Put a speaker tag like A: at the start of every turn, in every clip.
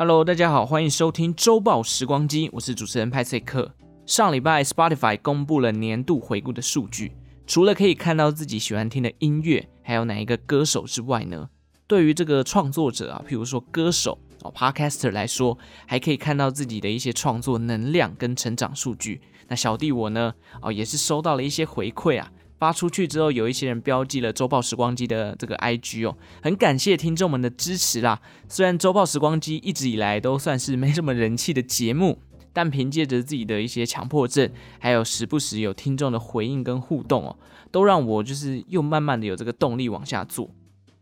A: Hello，大家好，欢迎收听周报时光机，我是主持人派翠克。上礼拜 Spotify 公布了年度回顾的数据，除了可以看到自己喜欢听的音乐，还有哪一个歌手之外呢，对于这个创作者啊，譬如说歌手哦，Podcaster 来说，还可以看到自己的一些创作能量跟成长数据。那小弟我呢，哦，也是收到了一些回馈啊。发出去之后，有一些人标记了周报时光机的这个 IG 哦，很感谢听众们的支持啦。虽然周报时光机一直以来都算是没什么人气的节目，但凭借着自己的一些强迫症，还有时不时有听众的回应跟互动哦，都让我就是又慢慢的有这个动力往下做。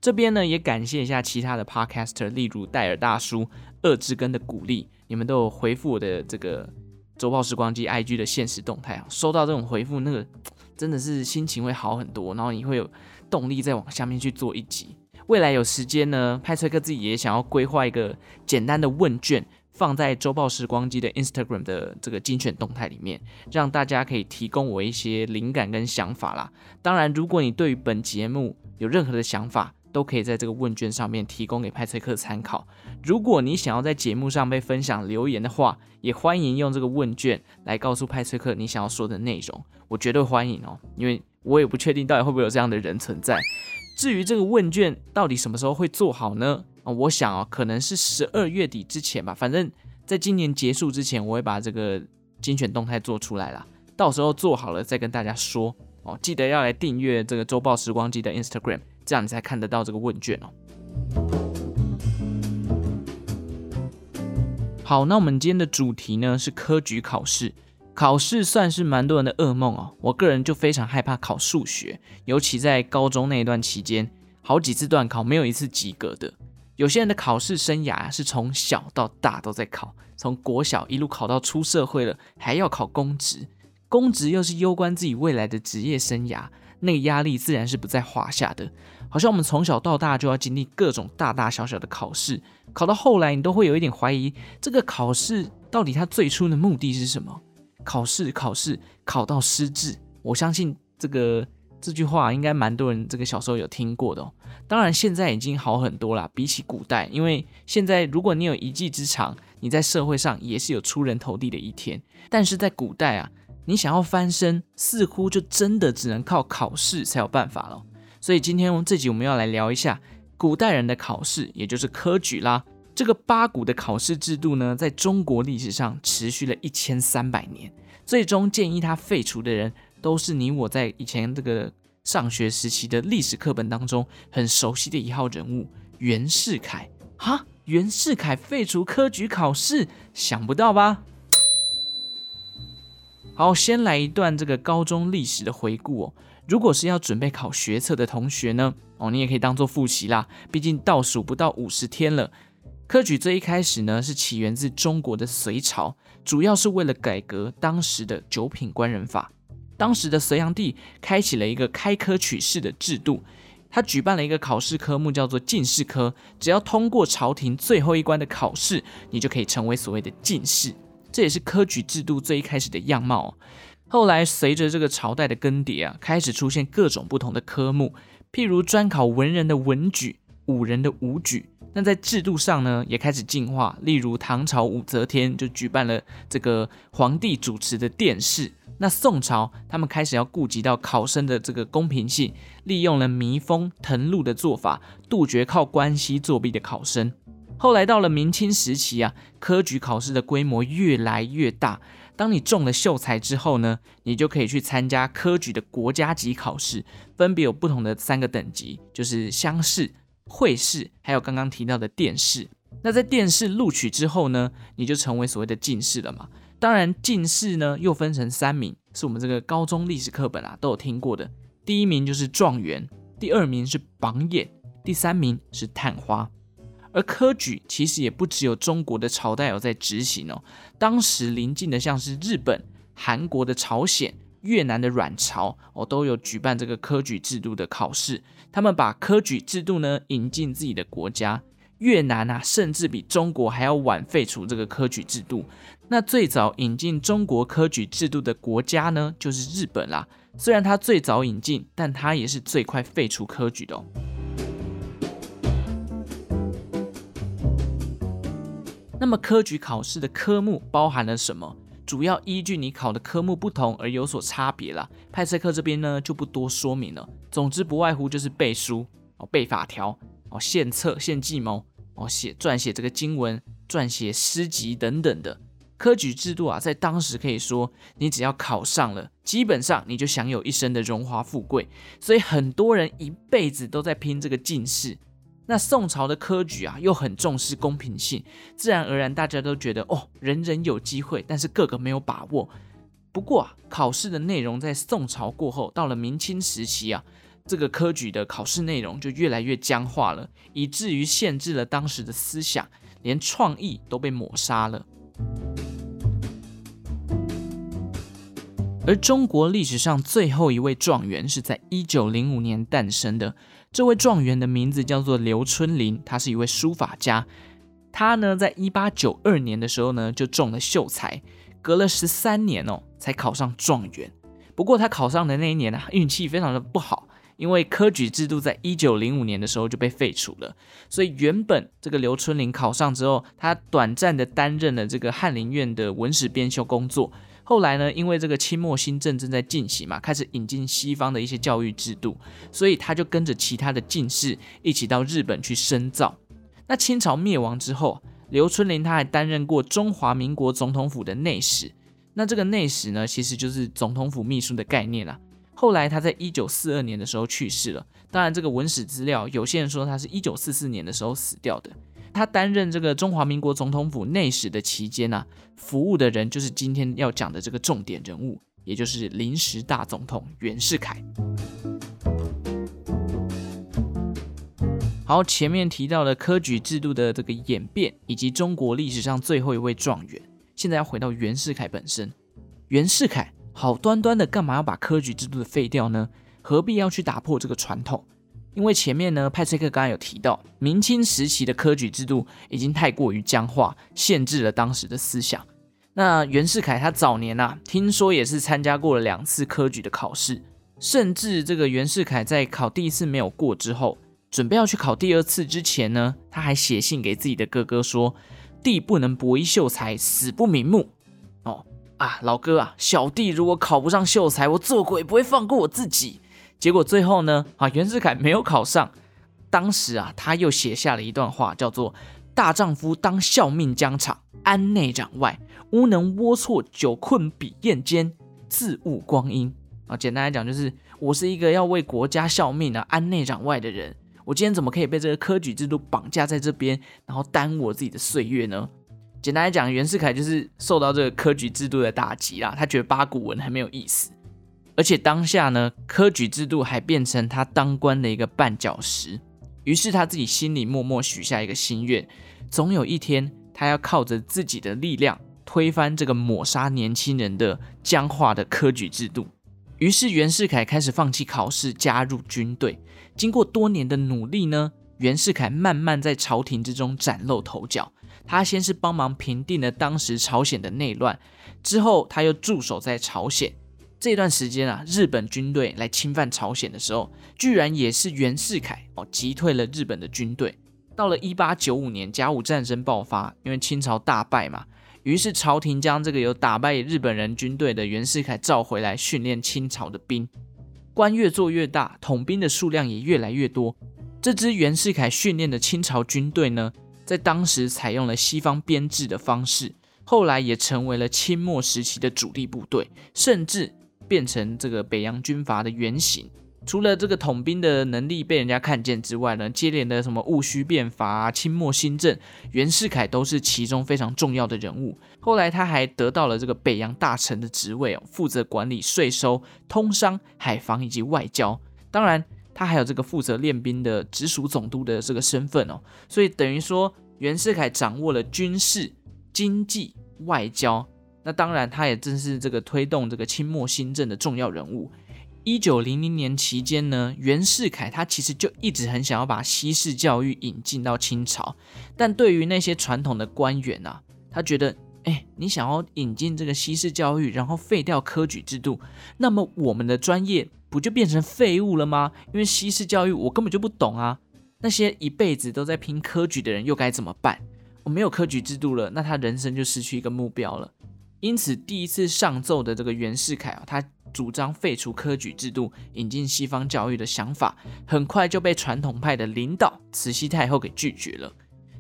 A: 这边呢，也感谢一下其他的 Podcaster，例如戴尔大叔、二之根的鼓励，你们都有回复我的这个周报时光机 IG 的限时动态啊，收到这种回复那个。真的是心情会好很多，然后你会有动力再往下面去做一集。未来有时间呢，派崔克自己也想要规划一个简单的问卷，放在周报时光机的 Instagram 的这个精选动态里面，让大家可以提供我一些灵感跟想法啦。当然，如果你对于本节目有任何的想法，都可以在这个问卷上面提供给派崔克参考。如果你想要在节目上被分享留言的话，也欢迎用这个问卷来告诉派崔克你想要说的内容，我绝对欢迎哦。因为我也不确定到底会不会有这样的人存在。至于这个问卷到底什么时候会做好呢？啊，我想哦，可能是十二月底之前吧。反正在今年结束之前，我会把这个精选动态做出来啦。到时候做好了再跟大家说哦。记得要来订阅这个周报时光机的 Instagram。这样你才看得到这个问卷哦。好，那我们今天的主题呢是科举考试。考试算是蛮多人的噩梦哦。我个人就非常害怕考数学，尤其在高中那一段期间，好几次段考没有一次及格的。有些人的考试生涯是从小到大都在考，从国小一路考到出社会了，还要考公职，公职又是攸关自己未来的职业生涯。那个压力自然是不在话下的，好像我们从小到大就要经历各种大大小小的考试，考到后来你都会有一点怀疑，这个考试到底它最初的目的是什么？考试考试考到失智，我相信这个这句话应该蛮多人这个小时候有听过的哦。当然现在已经好很多啦，比起古代，因为现在如果你有一技之长，你在社会上也是有出人头地的一天，但是在古代啊。你想要翻身，似乎就真的只能靠考试才有办法了。所以今天这集我们要来聊一下古代人的考试，也就是科举啦。这个八股的考试制度呢，在中国历史上持续了一千三百年。最终建议他废除的人，都是你我在以前这个上学时期的历史课本当中很熟悉的一号人物袁世凯。哈，袁世凯废除科举考试，想不到吧？好，先来一段这个高中历史的回顾哦。如果是要准备考学测的同学呢，哦，你也可以当做复习啦。毕竟倒数不到五十天了。科举最一开始呢，是起源自中国的隋朝，主要是为了改革当时的九品官人法。当时的隋炀帝开启了一个开科取士的制度，他举办了一个考试科目叫做进士科，只要通过朝廷最后一关的考试，你就可以成为所谓的进士。这也是科举制度最一开始的样貌。后来随着这个朝代的更迭啊，开始出现各种不同的科目，譬如专考文人的文举、武人的武举。那在制度上呢，也开始进化。例如唐朝武则天就举办了这个皇帝主持的殿试。那宋朝他们开始要顾及到考生的这个公平性，利用了弥封謄录的做法，杜绝靠关系作弊的考生。后来到了明清时期啊，科举考试的规模越来越大。当你中了秀才之后呢，你就可以去参加科举的国家级考试，分别有不同的三个等级，就是乡试、会试，还有刚刚提到的殿试。那在殿试录取之后呢，你就成为所谓的进士了嘛。当然，进士呢又分成三名，是我们这个高中历史课本啊都有听过的。第一名就是状元，第二名是榜眼，第三名是探花。而科举其实也不只有中国的朝代有在执行哦，当时邻近的像是日本、韩国的朝鲜、越南的阮朝哦，都有举办这个科举制度的考试。他们把科举制度呢引进自己的国家。越南啊，甚至比中国还要晚废除这个科举制度。那最早引进中国科举制度的国家呢，就是日本啦。虽然它最早引进，但它也是最快废除科举的。那么科举考试的科目包含了什么？主要依据你考的科目不同而有所差别啦。派翠克这边呢就不多说明了。总之不外乎就是背书哦，背法条哦，献策、献计谋哦，写撰写这个经文、撰写诗集等等的。科举制度啊，在当时可以说，你只要考上了，基本上你就享有一生的荣华富贵。所以很多人一辈子都在拼这个进士。那宋朝的科举啊，又很重视公平性，自然而然大家都觉得哦，人人有机会，但是个个没有把握。不过啊，考试的内容在宋朝过后，到了明清时期啊，这个科举的考试内容就越来越僵化了，以至于限制了当时的思想，连创意都被抹杀了。而中国历史上最后一位状元是在一九零五年诞生的。这位状元的名字叫做刘春霖，他是一位书法家。他呢，在一八九二年的时候呢，就中了秀才，隔了十三年哦，才考上状元。不过他考上的那一年啊，运气非常的不好，因为科举制度在一九零五年的时候就被废除了。所以原本这个刘春霖考上之后，他短暂的担任了这个翰林院的文史编修工作。后来呢，因为这个清末新政正在进行嘛，开始引进西方的一些教育制度，所以他就跟着其他的进士一起到日本去深造。那清朝灭亡之后，刘春霖他还担任过中华民国总统府的内史。那这个内史呢，其实就是总统府秘书的概念啦。后来他在一九四二年的时候去世了。当然，这个文史资料有些人说他是一九四四年的时候死掉的。他担任这个中华民国总统府内史的期间啊，服务的人就是今天要讲的这个重点人物，也就是临时大总统袁世凯。好，前面提到了科举制度的这个演变，以及中国历史上最后一位状元，现在要回到袁世凯本身。袁世凯好端端的干嘛要把科举制度废掉呢？何必要去打破这个传统？因为前面呢，派翠克刚刚有提到，明清时期的科举制度已经太过于僵化，限制了当时的思想。那袁世凯他早年啊，听说也是参加过了两次科举的考试，甚至这个袁世凯在考第一次没有过之后，准备要去考第二次之前呢，他还写信给自己的哥哥说：“弟不能博一秀才，死不瞑目。”哦啊，老哥啊，小弟如果考不上秀才，我做鬼不会放过我自己。结果最后呢，啊，袁世凯没有考上。当时啊，他又写下了一段话，叫做“大丈夫当效命疆场，安内攘外，乌能龌龊，久困鄙厌间，自误光阴。”啊，简单来讲，就是我是一个要为国家效命啊，安内攘外的人。我今天怎么可以被这个科举制度绑架在这边，然后耽误我自己的岁月呢？简单来讲，袁世凯就是受到这个科举制度的打击啦，他觉得八股文很没有意思。而且当下呢，科举制度还变成他当官的一个绊脚石。于是他自己心里默默许下一个心愿：总有一天，他要靠着自己的力量推翻这个抹杀年轻人的僵化的科举制度。于是袁世凯开始放弃考试，加入军队。经过多年的努力呢，袁世凯慢慢在朝廷之中崭露头角。他先是帮忙平定了当时朝鲜的内乱，之后他又驻守在朝鲜。这段时间啊，日本军队来侵犯朝鲜的时候，居然也是袁世凯哦击退了日本的军队。到了一八九五年，甲午战争爆发，因为清朝大败嘛，于是朝廷将这个有打败日本人军队的袁世凯召回来训练清朝的兵。官越做越大，统兵的数量也越来越多。这支袁世凯训练的清朝军队呢，在当时采用了西方编制的方式，后来也成为了清末时期的主力部队，甚至。变成这个北洋军阀的原型。除了这个统兵的能力被人家看见之外呢，接连的什么戊戌变法、清末新政，袁世凯都是其中非常重要的人物。后来他还得到了这个北洋大臣的职位哦，负责管理税收、通商、海防以及外交。当然，他还有这个负责练兵的直属总督的这个身份哦。所以等于说，袁世凯掌握了军事、经济、外交。那当然，他也正是这个推动这个清末新政的重要人物。一九零零年期间呢，袁世凯他其实就一直很想要把西式教育引进到清朝，但对于那些传统的官员啊，他觉得，哎，你想要引进这个西式教育，然后废掉科举制度，那么我们的专业不就变成废物了吗？因为西式教育我根本就不懂啊，那些一辈子都在拼科举的人又该怎么办？我没有科举制度了，那他人生就失去一个目标了。因此，第一次上奏的这个袁世凯啊，他主张废除科举制度，引进西方教育的想法，很快就被传统派的领导慈禧太后给拒绝了。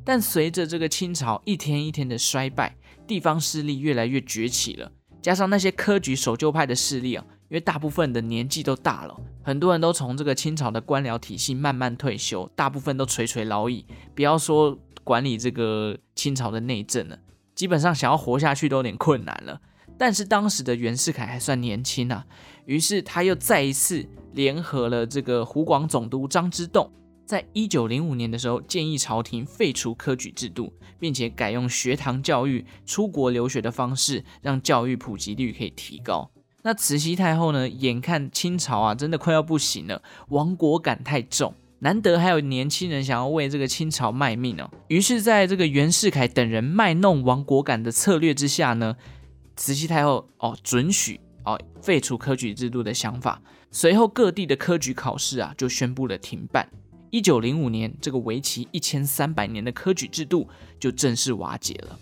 A: 但随着这个清朝一天一天的衰败，地方势力越来越崛起了，加上那些科举守旧派的势力啊，因为大部分的年纪都大了，很多人都从这个清朝的官僚体系慢慢退休，大部分都垂垂老矣，不要说管理这个清朝的内政了。基本上想要活下去都有点困难了，但是当时的袁世凯还算年轻啊，于是他又再一次联合了这个湖广总督张之洞，在一九零五年的时候建议朝廷废除科举制度，并且改用学堂教育、出国留学的方式，让教育普及率可以提高。那慈禧太后呢，眼看清朝啊真的快要不行了，亡国感太重。难得还有年轻人想要为这个清朝卖命哦，于是，在这个袁世凯等人卖弄亡国感的策略之下呢，慈禧太后哦准许哦废除科举制度的想法，随后各地的科举考试啊就宣布了停办。一九零五年，这个为期一千三百年的科举制度就正式瓦解了。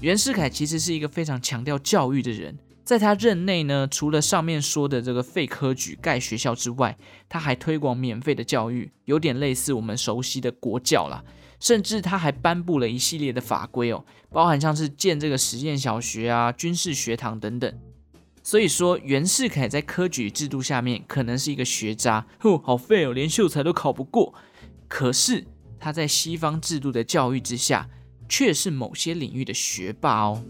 A: 袁世凯其实是一个非常强调教育的人。在他任内呢，除了上面说的这个废科举、盖学校之外，他还推广免费的教育，有点类似我们熟悉的国教啦。甚至他还颁布了一系列的法规哦，包含像是建这个实验小学啊、军事学堂等等。所以说，袁世凯在科举制度下面可能是一个学渣，呼，好废哦，连秀才都考不过。可是他在西方制度的教育之下，却是某些领域的学霸哦。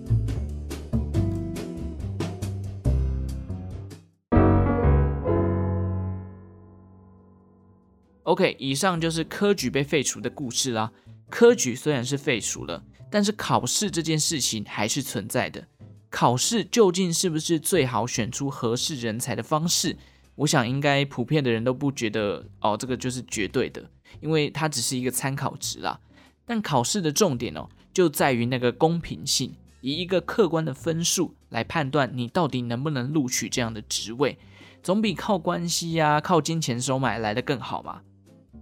A: OK，以上就是科举被废除的故事啦。科举虽然是废除了，但是考试这件事情还是存在的。考试究竟是不是最好选出合适人才的方式？我想应该普遍的人都不觉得哦，这个就是绝对的，因为它只是一个参考值啦。但考试的重点哦，就在于那个公平性，以一个客观的分数来判断你到底能不能录取这样的职位，总比靠关系呀、靠金钱收买来得更好嘛。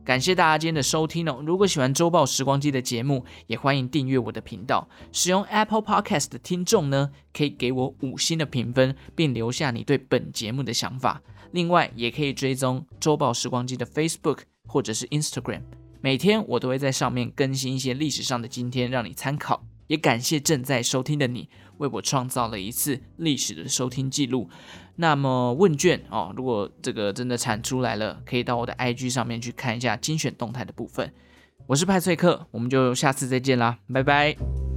A: 感谢大家今天的收听哦！如果喜欢周报时光机的节目，也欢迎订阅我的频道。使用 Apple Podcast 的听众呢，可以给我五星的评分，并留下你对本节目的想法。另外，也可以追踪周报时光机的 Facebook 或者是 Instagram，每天我都会在上面更新一些历史上的今天，让你参考。也感谢正在收听的你，为我创造了一次历史的收听记录。那么问卷哦，如果这个真的产出来了，可以到我的 IG 上面去看一下精选动态的部分。我是派翠克，我们就下次再见啦，拜拜。